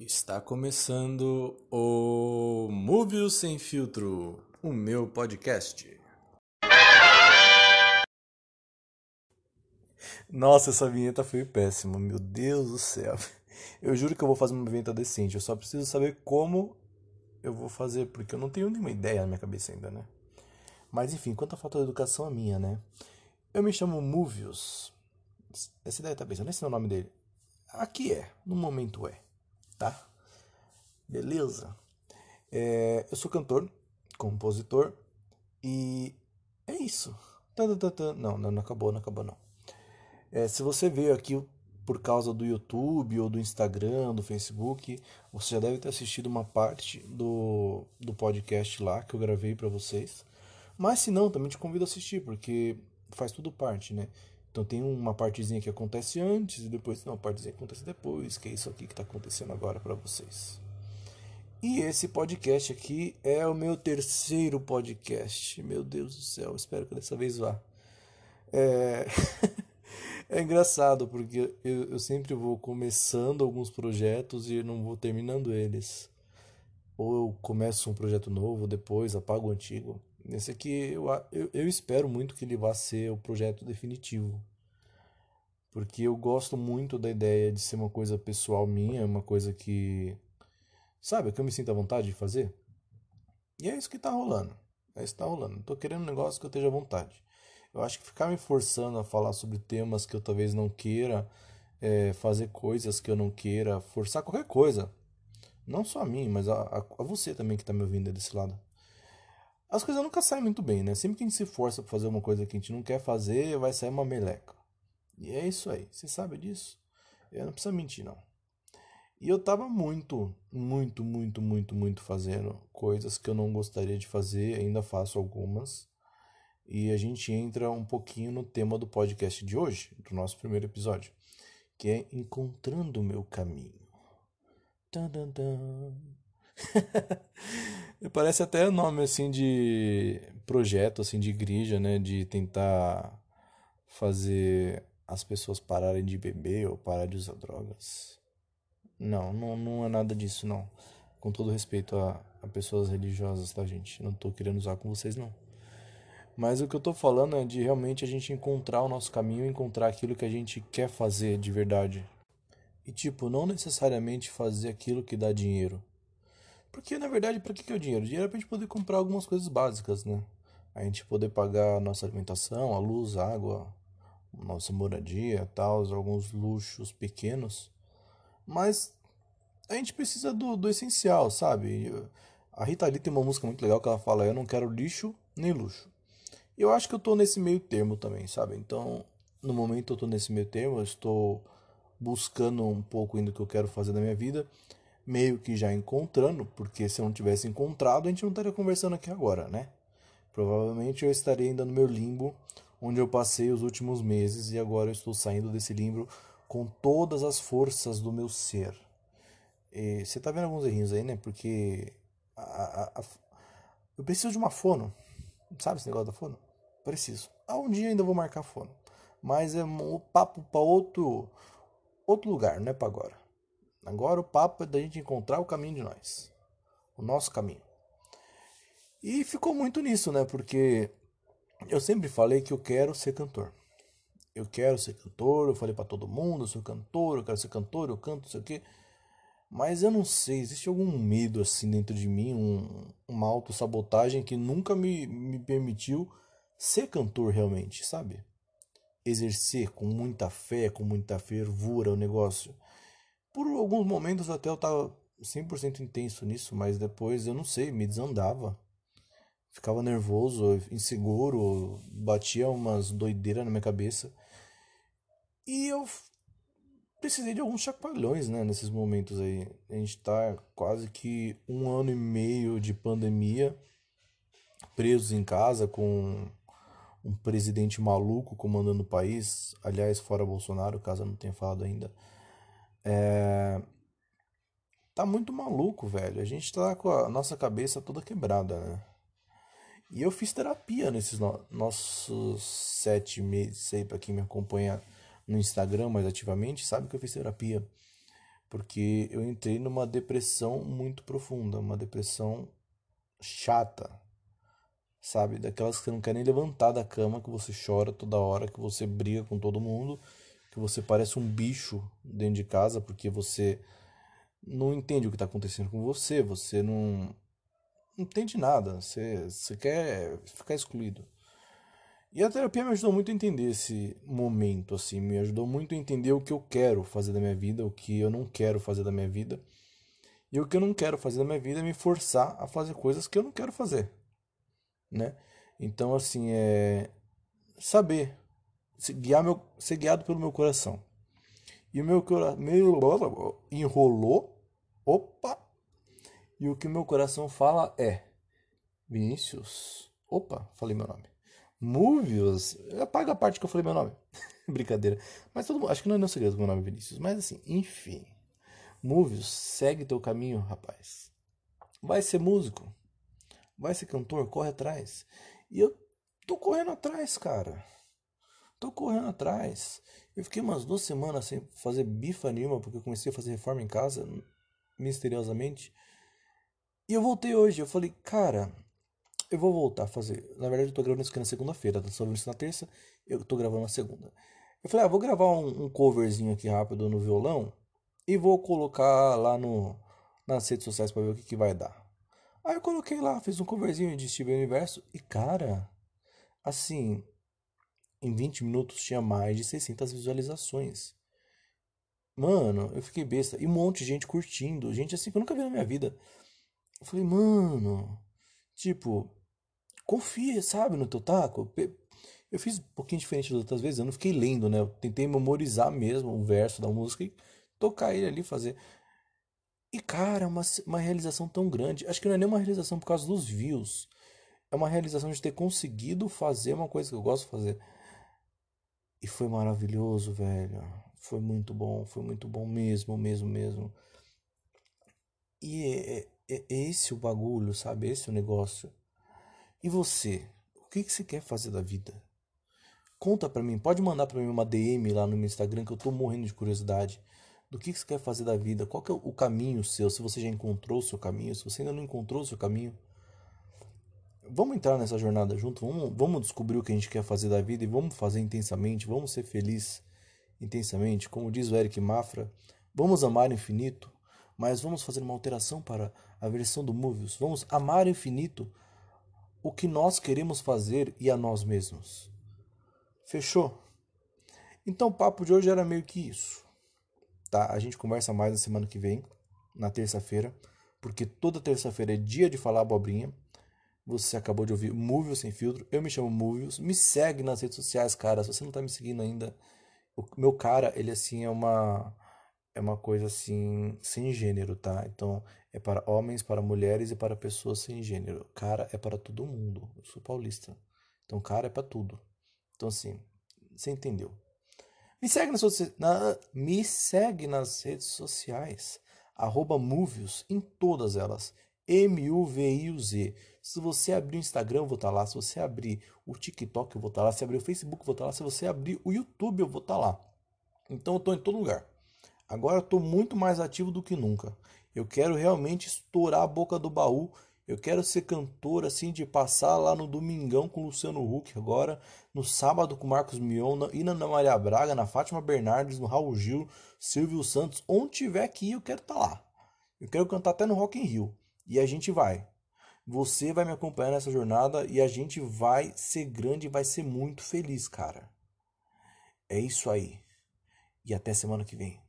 Está começando o Movies Sem Filtro, o meu podcast. Nossa, essa vinheta foi péssima, meu Deus do céu. Eu juro que eu vou fazer uma vinheta decente, eu só preciso saber como eu vou fazer, porque eu não tenho nenhuma ideia na minha cabeça ainda, né? Mas enfim, quanto à falta de educação a minha, né? Eu me chamo Movius. Essa ideia tá pensando, esse é o nome dele. Aqui é, no momento é, tá? Beleza? É, eu sou cantor, compositor e é isso. Não, não, não acabou, não acabou não. É, se você veio aqui por causa do YouTube ou do Instagram, do Facebook, você já deve ter assistido uma parte do, do podcast lá que eu gravei para vocês. Mas se não, também te convido a assistir, porque faz tudo parte, né? Então tem uma partezinha que acontece antes e depois tem uma partezinha que acontece depois, que é isso aqui que está acontecendo agora para vocês. E esse podcast aqui é o meu terceiro podcast. Meu Deus do céu, espero que dessa vez vá. É, é engraçado porque eu, eu sempre vou começando alguns projetos e não vou terminando eles. Ou eu começo um projeto novo, depois apago o antigo. Esse aqui eu, eu, eu espero muito que ele vá ser o projeto definitivo. Porque eu gosto muito da ideia de ser uma coisa pessoal minha, uma coisa que Sabe, que eu me sinto à vontade de fazer? E é isso que tá rolando. É isso que tá rolando. Não tô querendo um negócio que eu esteja à vontade. Eu acho que ficar me forçando a falar sobre temas que eu talvez não queira, é, fazer coisas que eu não queira, forçar qualquer coisa. Não só a mim, mas a, a, a você também que tá me ouvindo desse lado. As coisas nunca saem muito bem, né? Sempre que a gente se força pra fazer uma coisa que a gente não quer fazer, vai sair uma meleca. E é isso aí. Você sabe disso? Eu não precisa mentir, não. E eu tava muito, muito, muito, muito, muito fazendo coisas que eu não gostaria de fazer, ainda faço algumas. E a gente entra um pouquinho no tema do podcast de hoje, do nosso primeiro episódio, que é Encontrando o Meu Caminho. Parece até nome assim de projeto, assim, de igreja, né? De tentar fazer as pessoas pararem de beber ou parar de usar drogas. Não, não, não é nada disso, não. Com todo respeito a, a pessoas religiosas, tá, gente? Não tô querendo usar com vocês, não. Mas o que eu tô falando é de realmente a gente encontrar o nosso caminho, encontrar aquilo que a gente quer fazer de verdade. E, tipo, não necessariamente fazer aquilo que dá dinheiro. Porque, na verdade, para que, que é o dinheiro? O dinheiro é pra gente poder comprar algumas coisas básicas, né? A gente poder pagar a nossa alimentação, a luz, a água, nossa moradia, tal, alguns luxos pequenos. Mas a gente precisa do, do essencial, sabe? A Rita Lee tem uma música muito legal que ela fala: Eu não quero lixo nem luxo. Eu acho que eu tô nesse meio termo também, sabe? Então, no momento eu tô nesse meio termo, eu estou buscando um pouco ainda o que eu quero fazer na minha vida, meio que já encontrando, porque se eu não tivesse encontrado, a gente não estaria conversando aqui agora, né? Provavelmente eu estaria ainda no meu limbo, onde eu passei os últimos meses e agora eu estou saindo desse limbo com todas as forças do meu ser. E você tá vendo alguns errinhos aí, né? Porque a, a, a, eu preciso de uma fono. Sabe esse negócio da fono? Preciso. Ah, um dia ainda vou marcar fono. Mas é um papo para outro outro lugar, não é para agora. Agora o papo é da gente encontrar o caminho de nós. O nosso caminho. E ficou muito nisso, né? Porque eu sempre falei que eu quero ser cantor eu quero ser cantor, eu falei para todo mundo, eu sou cantor, eu quero ser cantor, eu canto, sei o quê. Mas eu não sei, existe algum medo assim dentro de mim, um, uma autossabotagem que nunca me, me permitiu ser cantor realmente, sabe? Exercer com muita fé, com muita fervura o negócio. Por alguns momentos até eu tava 100% intenso nisso, mas depois eu não sei, me desandava. Ficava nervoso, inseguro, batia umas doideiras na minha cabeça. E eu precisei de alguns chacoalhões, né, nesses momentos aí. A gente tá quase que um ano e meio de pandemia, presos em casa com um presidente maluco comandando o país, aliás, fora Bolsonaro, caso eu não tenha falado ainda. É... Tá muito maluco, velho. A gente tá com a nossa cabeça toda quebrada, né? E eu fiz terapia nesses no nossos sete meses aí, pra quem me acompanha no Instagram mais ativamente, sabe que eu fiz terapia. porque eu entrei numa depressão muito profunda, uma depressão chata, sabe? Daquelas que você não quer nem levantar da cama, que você chora toda hora, que você briga com todo mundo, que você parece um bicho dentro de casa porque você não entende o que está acontecendo com você, você não, não entende nada, você, você quer ficar excluído. E a terapia me ajudou muito a entender esse momento, assim, me ajudou muito a entender o que eu quero fazer da minha vida, o que eu não quero fazer da minha vida. E o que eu não quero fazer da minha vida é me forçar a fazer coisas que eu não quero fazer, né? Então, assim, é saber guiar meu, ser guiado pelo meu coração. E o meu coração enrolou, opa, e o que meu coração fala é: Vinícius, opa, falei meu nome. Movios, apaga a parte que eu falei meu nome. Brincadeira. Mas todo mundo, acho que não é não segredo meu nome é Vinícius. Mas assim, enfim. Movios, segue teu caminho, rapaz. Vai ser músico. Vai ser cantor, corre atrás. E eu tô correndo atrás, cara. Tô correndo atrás. Eu fiquei umas duas semanas sem fazer bifa nenhuma, porque eu comecei a fazer reforma em casa, misteriosamente. E eu voltei hoje. Eu falei, cara, eu vou voltar a fazer. Na verdade, eu tô gravando isso aqui na segunda-feira, tá só isso na terça, eu tô gravando na segunda. Eu falei, ah, vou gravar um, um, coverzinho aqui rápido no violão e vou colocar lá no, nas redes sociais para ver o que, que vai dar. Aí eu coloquei lá, fiz um coverzinho de Steven Universo e, cara, assim, em 20 minutos tinha mais de 600 visualizações. Mano, eu fiquei besta. E um monte de gente curtindo. Gente assim que eu nunca vi na minha vida. Eu falei, mano, tipo, confia, sabe, no teu taco. Eu fiz um pouquinho diferente das outras vezes, eu não fiquei lendo, né? Eu tentei memorizar mesmo o verso da música e tocar ele ali, fazer. E, cara, uma, uma realização tão grande. Acho que não é nem uma realização por causa dos views. É uma realização de ter conseguido fazer uma coisa que eu gosto de fazer. E foi maravilhoso, velho. Foi muito bom, foi muito bom mesmo, mesmo, mesmo. E é, é, é esse o bagulho, sabe? Esse o negócio. E você? O que, que você quer fazer da vida? Conta pra mim, pode mandar pra mim uma DM lá no meu Instagram que eu tô morrendo de curiosidade. Do que, que você quer fazer da vida? Qual que é o caminho seu? Se você já encontrou o seu caminho, se você ainda não encontrou o seu caminho. Vamos entrar nessa jornada junto, vamos, vamos descobrir o que a gente quer fazer da vida e vamos fazer intensamente, vamos ser felizes intensamente, como diz o Eric Mafra, vamos amar infinito, mas vamos fazer uma alteração para a versão do Movies. Vamos amar infinito o que nós queremos fazer e a nós mesmos. Fechou? Então o papo de hoje era meio que isso. Tá? A gente conversa mais na semana que vem, na terça-feira, porque toda terça-feira é dia de falar abobrinha. Você acabou de ouvir Movios Sem Filtro. Eu me chamo Movios. Me segue nas redes sociais, cara. Se você não tá me seguindo ainda, o meu cara, ele assim é uma é uma coisa assim sem gênero, tá? Então é para homens, para mulheres e para pessoas sem gênero. Cara é para todo mundo. Eu sou paulista. Então cara é para tudo. Então assim, você entendeu? Me segue nas, na, me segue nas redes sociais. Arroba Movios em todas elas. M-U-V-I-U-Z. Se você abrir o Instagram, eu vou estar lá. Se você abrir o TikTok, eu vou estar lá. Se abrir o Facebook, eu vou estar lá. Se você abrir o YouTube, eu vou estar lá. Então eu estou em todo lugar. Agora eu estou muito mais ativo do que nunca. Eu quero realmente estourar a boca do baú. Eu quero ser cantor assim de passar lá no domingão com o Luciano Huck agora, no sábado com Marcos Mion, na, e na Maria Braga, na Fátima Bernardes, no Raul Gil, Silvio Santos, onde tiver que ir, eu quero estar tá lá. Eu quero cantar até no Rock in Rio. E a gente vai. Você vai me acompanhar nessa jornada e a gente vai ser grande e vai ser muito feliz, cara. É isso aí. E até semana que vem.